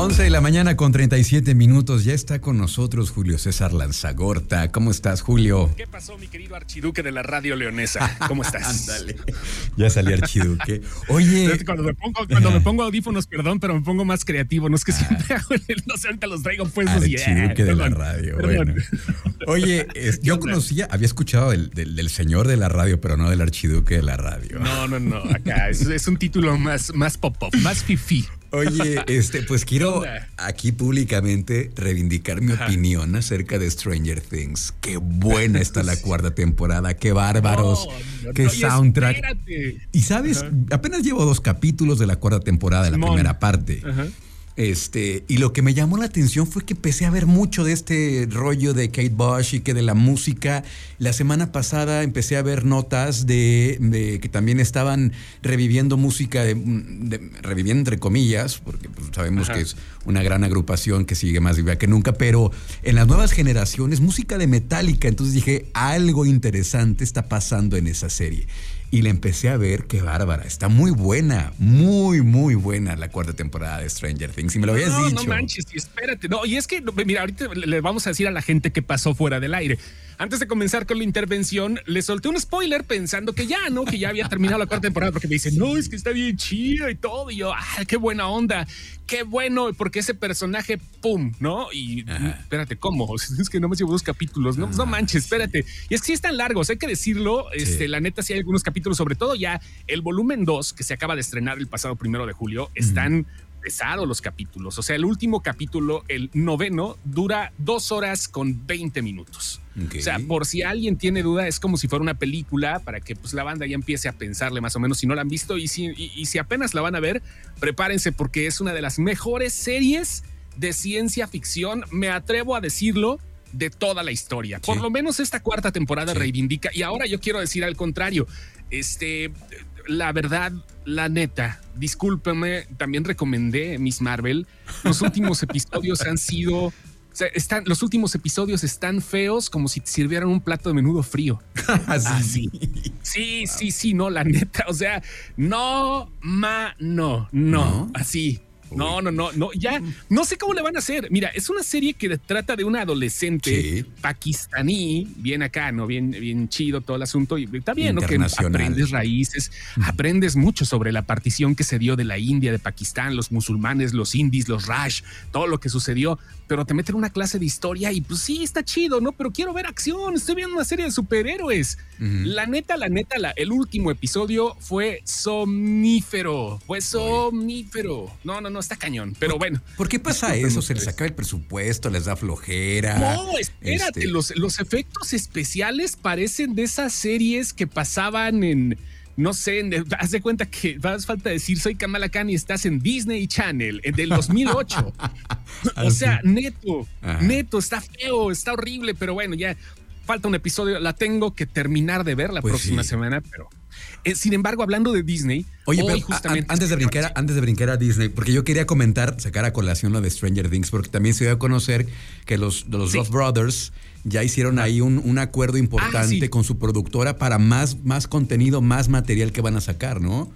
11 de la mañana con 37 minutos. Ya está con nosotros Julio César Lanzagorta. ¿Cómo estás, Julio? ¿Qué pasó, mi querido archiduque de la radio leonesa? ¿Cómo estás? Ándale. Ya salí archiduque. Oye. Cuando me, pongo, cuando me pongo audífonos, perdón, pero me pongo más creativo. No es que siempre hago el- No sé, ahorita los traigo puestos y. Archiduque de la radio. perdón. Bueno. Oye, es- yo conocía, había escuchado del, del- del señor de la radio, pero no del archiduque de la radio. No, no, no. Acá es, es un título más, más pop-up, más fifi. Oye, este, pues quiero aquí públicamente reivindicar mi opinión acerca de Stranger Things. Qué buena está la cuarta temporada, qué bárbaros, No, no, qué no, soundtrack. espérate. Y sabes, apenas llevo dos capítulos de la cuarta temporada, de la primera parte. Ajá. Este, y lo que me llamó la atención fue que empecé a ver mucho de este rollo de Kate Bush y que de la música. La semana pasada empecé a ver notas de, de que también estaban reviviendo música, de, de- reviviendo entre comillas, porque pues, sabemos Ajá. que es una gran agrupación que sigue más viva que nunca, pero en las nuevas generaciones, música de Metallica. Entonces dije, algo interesante está pasando en esa serie. Y la empecé a ver, qué bárbara. Está muy buena, muy, muy buena la cuarta temporada de Stranger Things. Y me lo habías no, dicho. No manches, y espérate. No, y es que, mira, ahorita le vamos a decir a la gente qué pasó fuera del aire. Antes de comenzar con la intervención, le solté un spoiler pensando que ya, ¿no? Que ya había terminado la cuarta temporada, porque me dicen, no, es que está bien chida y todo. Y yo, ah, qué buena onda, qué bueno, porque ese personaje, pum, ¿no? Y Ajá. espérate, ¿cómo? Es que no me llevo dos capítulos, no, no manches, espérate. Y es que sí están largos, hay que decirlo. Este, La neta, sí hay algunos capítulos, sobre todo ya el volumen 2, que se acaba de estrenar el pasado primero de julio, están pesados los capítulos. O sea, el último capítulo, el noveno, dura dos horas con 20 minutos. O sea, por si alguien tiene duda, es como si fuera una película para que pues, la banda ya empiece a pensarle más o menos si no la han visto. Y si, y- y si apenas la van a ver, prepárense porque es una de las mejores series de ciencia ficción, me atrevo a decirlo, de toda la historia. Por lo menos esta cuarta temporada Sí. reivindica. Y ahora yo quiero decir al contrario. Este, la verdad, la neta, discúlpeme, también recomendé Miss Marvel. Los últimos episodios han sido. o sea, están, los últimos episodios están feos como si te sirvieran un plato de menudo frío. Así. Sí, sí, sí, no, la neta. O sea, no, ma, no, no, ¿No? así. No, no, no, no, ya no sé cómo le van a hacer. Mira, es una serie que trata de una adolescente Sí. pakistaní, bien acá, ¿no? Bien, bien chido todo el asunto. Y está bien, ¿no? Que aprendes raíces, aprendes mucho sobre la partición que se dio de la India, de Pakistán, los musulmanes, los indies, los Rash, todo lo que sucedió. Pero te meten una clase de historia y pues sí, está chido, ¿no? Pero quiero ver acción, estoy viendo una serie de superhéroes. La neta, la neta, la- el último episodio fue somnífero. Fue somnífero. No, no, no, está cañón. Pero bueno. ¿Por qué pasa eso? ¿Se les ustedes. acaba el presupuesto? ¿Les da flojera? No, espérate, Este, los, los efectos especiales parecen de esas series que pasaban en. No sé, en- haz de cuenta que vas falta decir soy Kamala Khan y estás en Disney Channel en del 2008. o sea, neto, Ajá. neto, está feo, está horrible, pero bueno, ya falta un episodio, la tengo que terminar de ver la Pues próxima sí. semana, pero eh, sin embargo, hablando de Disney, Oye, pero justamente antes de brincar, a- antes de brincar a Disney, porque yo quería comentar, sacar a colación lo de Stranger Things, porque también se dio a conocer que los, los Sí. Brothers ya hicieron ahí un, un acuerdo importante sí. con su productora para más, más contenido, más material que van a sacar, ¿no?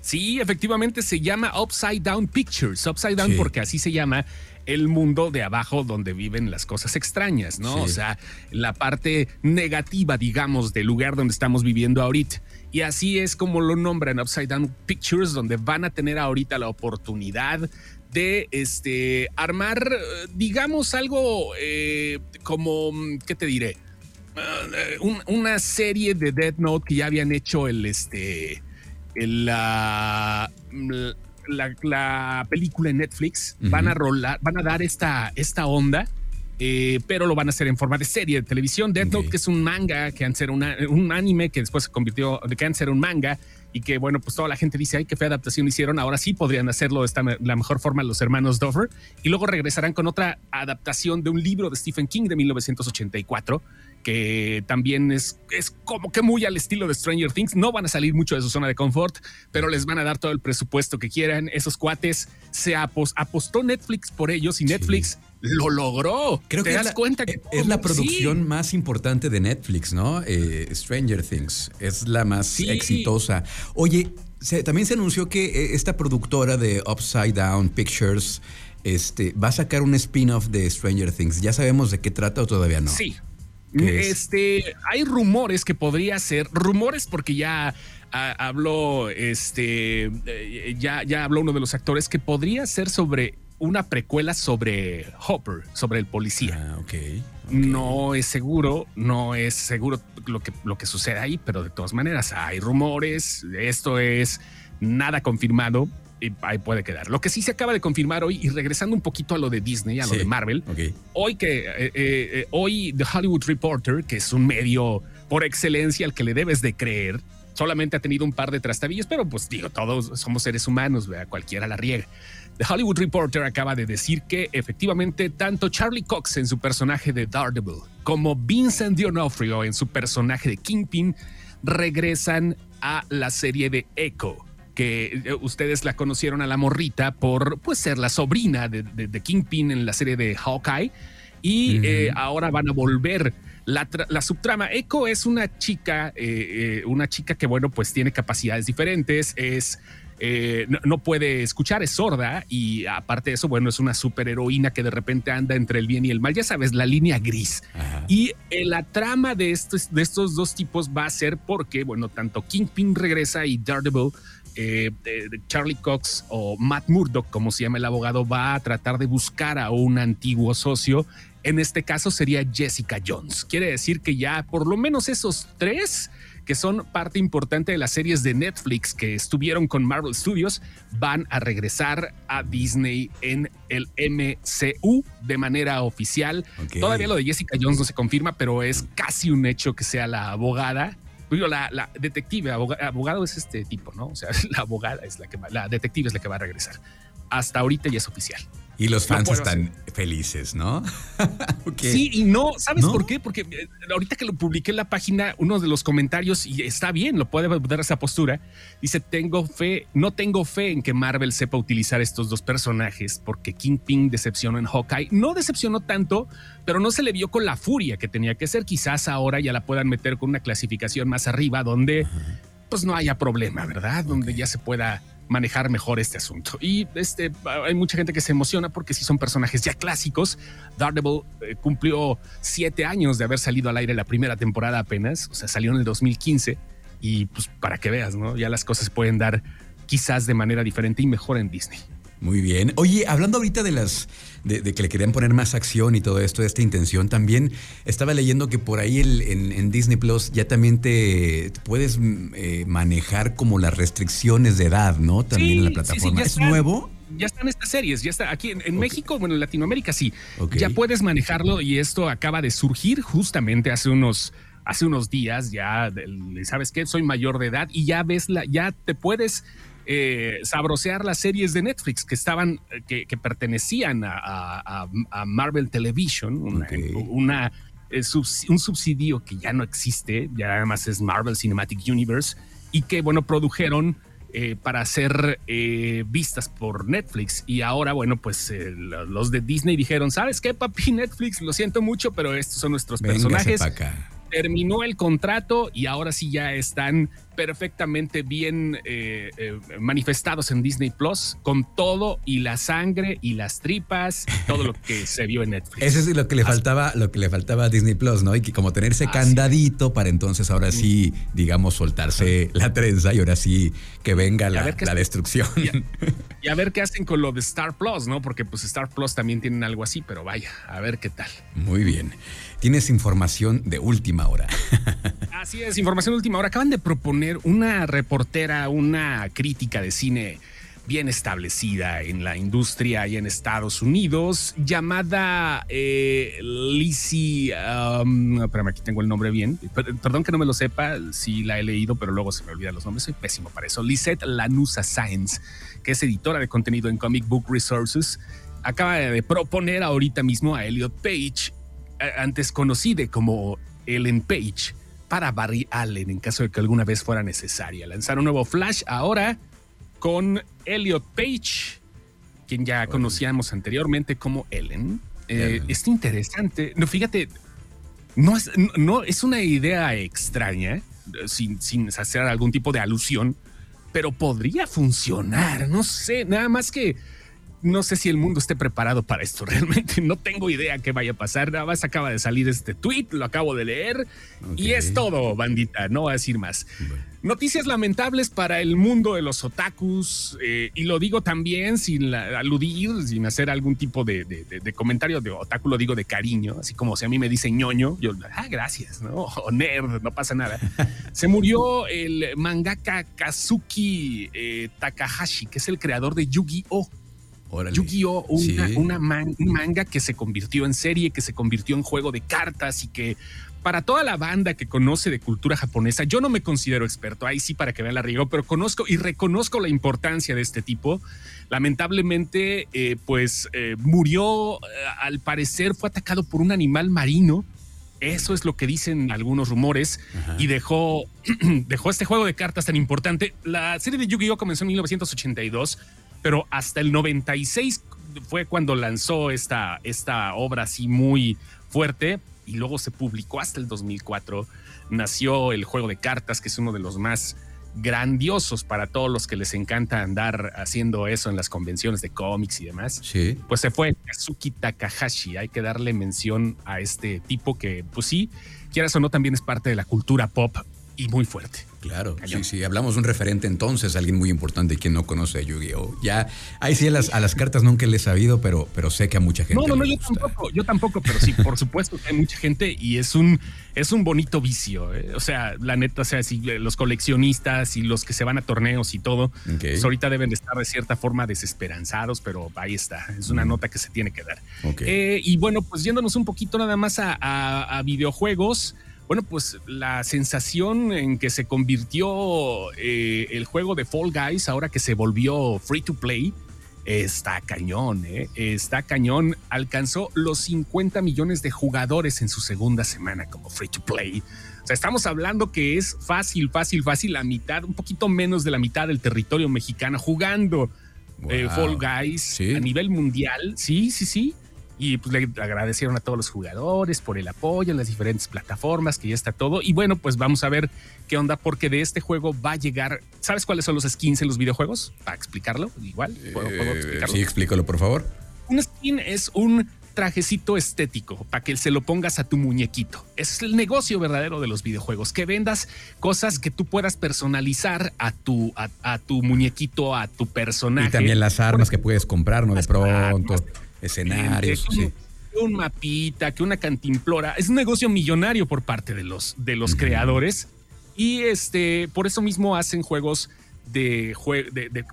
Sí, efectivamente se llama Upside Down Pictures. Upside Down Sí. porque así se llama el mundo de abajo donde viven las cosas extrañas, ¿no? Sí. O sea, la parte negativa, digamos, del lugar donde estamos viviendo ahorita. Y así es como lo nombran Upside Down Pictures, donde van a tener ahorita la oportunidad de este armar, eh, digamos, algo eh, como, ¿qué te diré? Eh, un- una serie de Dead Note que ya habían hecho el este la, la, la película en Netflix van a rolar, van a dar esta, esta onda, eh, pero lo van a hacer en forma de serie de televisión. Death Note, Ok. que es un manga, que antes era una- un anime que después se convirtió, que antes era un manga y que bueno, pues toda la gente dice, ay, qué fea adaptación hicieron. Ahora sí podrían hacerlo de esta la mejor forma los hermanos Duffer y luego regresarán con otra adaptación de un libro de Stephen King de 1984 que también es, es como que muy al estilo de Stranger Things. No van a salir mucho de su zona de confort, pero les van a dar todo el presupuesto que quieran. Esos cuates se apos- apostó Netflix por ellos y Netflix lo logró. Creo ¿Te que das es la, cuenta que es la sí. producción más importante de Netflix, ¿no? Eh, Stranger Things es la más Sí. exitosa. Oye, también se anunció que eh, esta productora de Upside Down Pictures este, va a sacar un spin-off de Stranger Things. ¿Ya sabemos de qué trata o todavía no? Sí. Este, hay rumores que podría ser, rumores porque ya habló, este, eh, ya, ya habló uno de los actores que podría ser sobre una precuela sobre Hopper, sobre el policía. Ah, okay, No es seguro, no es seguro lo que, lo que sucede ahí, pero de todas maneras hay rumores, esto es nada confirmado, ahí puede quedar. Lo que sí se acaba de confirmar hoy, y regresando un poquito a lo de Disney, a lo de Marvel, hoy que eh, eh, eh, hoy The Hollywood Reporter, que es un medio por excelencia al que le debes de creer, solamente ha tenido un par de trastabillos, pero pues digo, todos somos seres humanos, vea, cualquiera la riega. The Hollywood Reporter acaba de decir que efectivamente tanto Charlie Cox en su personaje de Daredevil como Vincent D'Onofrio en su personaje de Kingpin regresan a la serie de Echo que eh, ustedes la conocieron a la morrita por pues, ser la sobrina de, Kingpin en la serie de Hawkeye y eh, ahora van a volver. La, subtrama Echo es una chica, eh, una chica que bueno pues tiene capacidades diferentes, es no, puede escuchar, es sorda y aparte de eso, bueno, es una superheroína que de repente anda entre el bien y el mal, ya sabes, la línea gris. Y la trama de estos, de estos dos tipos va a ser porque, bueno, tanto Kingpin regresa y Daredevil eh, Charlie Cox o Matt Murdock, como se llama el abogado, va a tratar de buscar a un antiguo socio. En este caso sería Jessica Jones. Quiere decir que ya por lo menos esos tres que son parte importante de las series de Netflix que estuvieron con Marvel Studios, van a regresar a Disney en el MCU de manera oficial. Todavía lo de Jessica Jones no se confirma, pero es casi un hecho que sea la abogada la, la detective, abogado, es este tipo, ¿no? O sea, la abogada es la que va, la detective es la que va a regresar. Hasta ahorita ya es oficial. Y los fans están felices, ¿no? Sí y no. ¿Sabes por qué? Porque eh, ahorita que lo publiqué en la página, uno de los comentarios, y está bien, lo puede dar esa postura, dice, tengo fe, no tengo fe en que Marvel sepa utilizar estos dos personajes porque Kingpin decepcionó en Hawkeye. No decepcionó tanto, pero no se le vio con la furia que tenía que ser. Quizás ahora ya la puedan meter con una clasificación más arriba donde pues no haya problema, ¿verdad? Donde ya se pueda manejar mejor este asunto. Y este, hay mucha gente que se emociona porque si son personajes ya clásicos. Daredevil eh, cumplió siete años de haber salido al aire la primera temporada apenas, o sea, salió en el 2015 y pues para que veas, ¿no? Ya las cosas pueden dar quizás de manera diferente y mejor en Disney. Muy bien. Oye, hablando ahorita de las de, que le querían poner más acción y todo esto, esta intención, también estaba leyendo que por ahí en, Disney Plus ya también te, puedes mm, eh, manejar como las restricciones de edad, ¿no? También en la plataforma. ¿Es nuevo? ya están estas series, ya está aquí en, México, bueno, en Latinoamérica sí. Ya puedes manejarlo y esto acaba de surgir justamente hace unos hace unos días ya, sabes qué, soy mayor de edad y ya ves la, ya te puedes eh, sabrosear las series de Netflix que estaban, que, pertenecían a, Marvel Television, una, eh, un subsidio que ya no existe, ya además es Marvel Cinematic Universe, y que, bueno, produjeron eh, para ser vistas por Netflix. Y ahora, bueno, pues los de Disney dijeron, ¿sabes qué, papi Netflix? Lo siento mucho, pero estos son nuestros personajes. Terminó el contrato y ahora sí ya están perfectamente bien eh, eh, manifestados en Disney Plus, con todo y la sangre y las tripas, todo lo que se vio en Netflix. Eso es lo que le faltaba, lo que le faltaba a Disney Plus, ¿no? Y que como tenerse candadito para entonces ahora sí, digamos, soltarse la trenza y ahora sí que venga la, destrucción. Y a, ver qué hacen con lo de Star Plus, ¿no? Porque pues Star Plus también tienen algo así, pero vaya, a ver qué tal. Muy bien. Tienes información de última hora. Así es, información última hora. Acaban de proponer una reportera, una crítica de cine bien establecida en la industria y en Estados Unidos, llamada eh, Lizzie. Um, espérame, aquí tengo el nombre bien. Perdón que no me lo sepa, si la he leído, pero luego se me olvidan los nombres. Soy pésimo para eso. Lisette Lanusa Science, que es editora de contenido en Comic Book Resources, acaba de proponer ahorita mismo a Elliot Page, antes conocida como Ellen Page para Barry Allen en caso de que alguna vez fuera necesaria. Lanzar un nuevo Flash ahora con Elliot Page, quien ya conocíamos anteriormente como Ellen. Eh, es interesante. No, fíjate, no es, no, es una idea extraña, sin, sin hacer algún tipo de alusión, pero podría funcionar, no sé, nada más que no sé si el mundo esté preparado para esto. Realmente no tengo idea qué vaya a pasar. Nada más acaba de salir este tweet, lo acabo de leer y es todo, bandita. No voy a decir más. Noticias lamentables para el mundo de los otakus eh, y lo digo también sin aludir, sin hacer algún tipo de, comentario de otaku, lo digo de cariño, así como si a mí me dice ñoño, yo, ah, gracias, ¿no? O nerd, no pasa nada. Se murió el mangaka Kazuki eh, Takahashi, que es el creador de Yu-Gi-Oh! Yu-Gi-Oh! Una, un manga que se convirtió en serie, que se convirtió en juego de cartas y que para toda la banda que conoce de cultura japonesa, yo no me considero experto, ahí sí para que vean la riego, pero conozco y reconozco la importancia de este tipo. Lamentablemente, eh, pues eh, murió, eh, al parecer fue atacado por un animal marino. Eso es lo que dicen algunos rumores y dejó, dejó este juego de cartas tan importante. La serie de Yu-Gi-Oh comenzó en 1982 pero hasta el 96 fue cuando lanzó esta, esta obra así muy fuerte y luego se publicó hasta el 2004. Nació el juego de cartas, que es uno de los más grandiosos para todos los que les encanta andar haciendo eso en las convenciones de cómics y demás. Sí. Pues se fue Kazuki Takahashi. Hay que darle mención a este tipo que, pues sí, quieras o no, también es parte de la cultura pop y muy fuerte. Claro, sí, sí, hablamos de un referente entonces, alguien muy importante quien no conoce a Yu-Gi-Oh! Ya, ahí sí a las, a las cartas nunca le he sabido, pero, pero sé que a mucha gente. No, no, no, yo tampoco, yo tampoco, pero sí, por supuesto que hay mucha gente y es un, es un bonito vicio. ¿eh? O sea, la neta, o sea, si los coleccionistas y los que se van a torneos y todo, pues ahorita deben de estar de cierta forma desesperanzados, pero ahí está, es una nota que se tiene que dar. Eh, y bueno, pues yéndonos un poquito nada más a, a videojuegos bueno, pues la sensación en que se convirtió eh, el juego de Fall Guys, ahora que se volvió free to play, está cañón, ¿eh? está cañón. Alcanzó los 50 millones de jugadores en su segunda semana como free to play. O sea, estamos hablando que es fácil, fácil, fácil, la mitad, un poquito menos de la mitad del territorio mexicano jugando eh, Fall Guys a nivel mundial. Sí, sí, sí y pues le agradecieron a todos los jugadores por el apoyo en las diferentes plataformas, que ya está todo. Y bueno, pues vamos a ver qué onda, porque de este juego va a llegar. ¿Sabes cuáles son los skins en los videojuegos? Para explicarlo, igual. ¿Puedo, eh, explicarlo? Sí, explícalo, por favor. Un skin es un trajecito estético para que se lo pongas a tu muñequito. Es el negocio verdadero de los videojuegos, que vendas cosas que tú puedas personalizar a tu, a, tu muñequito, a tu personaje. Y también las armas que puedes comprar, ¿no? De pronto escenarios. un mapita, que una cantimplora. Es un negocio millonario por parte de los, de los creadores. Y este, por eso mismo hacen juegos de,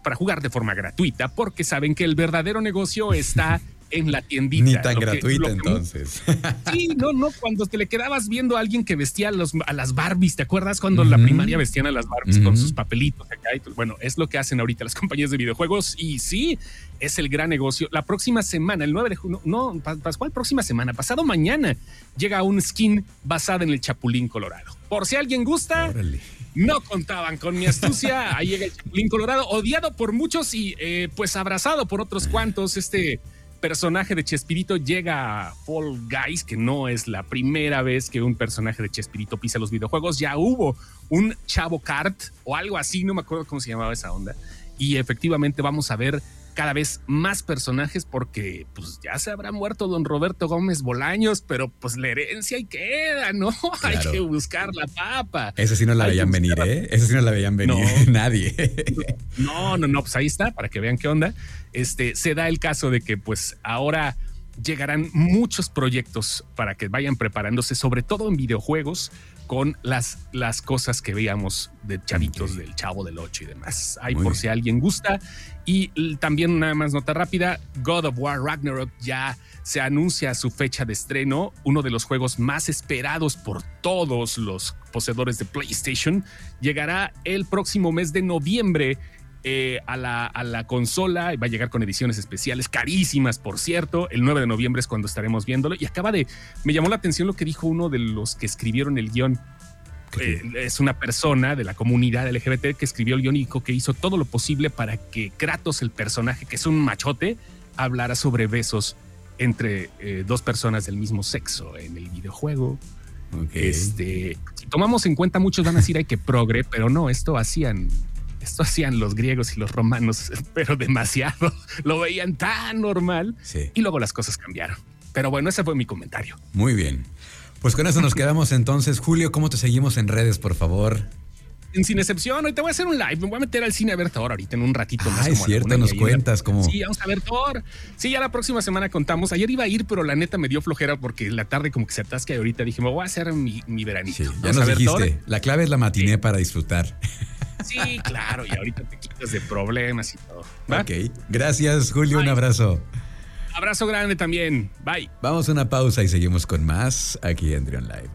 para jugar de forma gratuita, porque saben que el verdadero negocio está en la tiendita. Ni tan gratuita entonces. Sí, no, no, cuando te le quedabas viendo a alguien que vestía a, las Barbies, ¿te acuerdas cuando en la primaria vestían a las Barbies con sus papelitos acá? bueno, es lo que hacen ahorita las compañías de videojuegos y sí, es el gran negocio. La próxima semana, el 9 de junio, no, ¿cuál próxima semana? Pasado mañana llega un skin basada en el Chapulín Colorado. Por si alguien gusta, no contaban con mi astucia. Ahí llega el Chapulín Colorado, odiado por muchos y eh, pues abrazado por otros cuantos. Este personaje de Chespirito llega a Fall Guys, que no es la primera vez que un personaje de Chespirito pisa los videojuegos. Ya hubo un Chavo Kart o algo así, no me acuerdo cómo se llamaba esa onda. Y efectivamente vamos a ver cada vez más personajes porque pues ya se habrá muerto don Roberto Gómez Bolaños, pero pues la herencia ahí queda, ¿no? Hay que buscar la papa. Esa sí no la veían venir, ¿eh? Esa sí no la veían venir nadie. No, no, no, pues ahí está, para que vean qué onda. Este, se da el caso de que pues ahora llegarán muchos proyectos para que vayan preparándose, sobre todo en videojuegos, con las, las cosas que veíamos de chavitos del Chavo del 8 y demás. Ahí por si alguien gusta. Y también nada más nota rápida, God of War Ragnarok ya se anuncia su fecha de estreno, uno de los juegos más esperados por todos los poseedores de PlayStation. Llegará el próximo mes de noviembre eh, a, la, a, la, consola. Va a llegar con ediciones especiales, carísimas, por cierto. El 9 de noviembre es cuando estaremos viéndolo. Y acaba de. Me llamó la atención lo que dijo uno de los que escribieron el guion. Eh, es una persona de la comunidad LGBT que escribió el guion y dijo que hizo todo lo posible para que Kratos, el personaje, que es un machote, hablara sobre besos entre eh, dos personas del mismo sexo en el videojuego. Este, si tomamos en cuenta, muchos van a decir hay que progre, pero no, esto hacían esto hacían los griegos y los romanos, pero demasiado. Lo veían tan normal y luego las cosas cambiaron. Pero bueno, ese fue mi comentario. Muy bien. Pues con eso nos quedamos entonces. Julio, ¿cómo te seguimos en redes, por favor? sin excepción. Hoy te voy a hacer un live. Me voy a meter al cine a ver Thor ahorita en un ratito más. Ah, es cierto, nos cuentas cómo. Sí, vamos a ver Thor. Sí, ya la próxima semana contamos. Ayer iba a ir, pero la neta me dio flojera porque la tarde como que se atasca y ahorita dije, me voy a hacer mi, mi veranito. Sí, ya nos dijiste. La clave es la matiné para disfrutar. Sí, claro, y ahorita te quitas de problemas y todo. Ok. Gracias, Julio. Un abrazo. Abrazo grande también. Bye. Vamos a una pausa y seguimos con más aquí en Drion Live.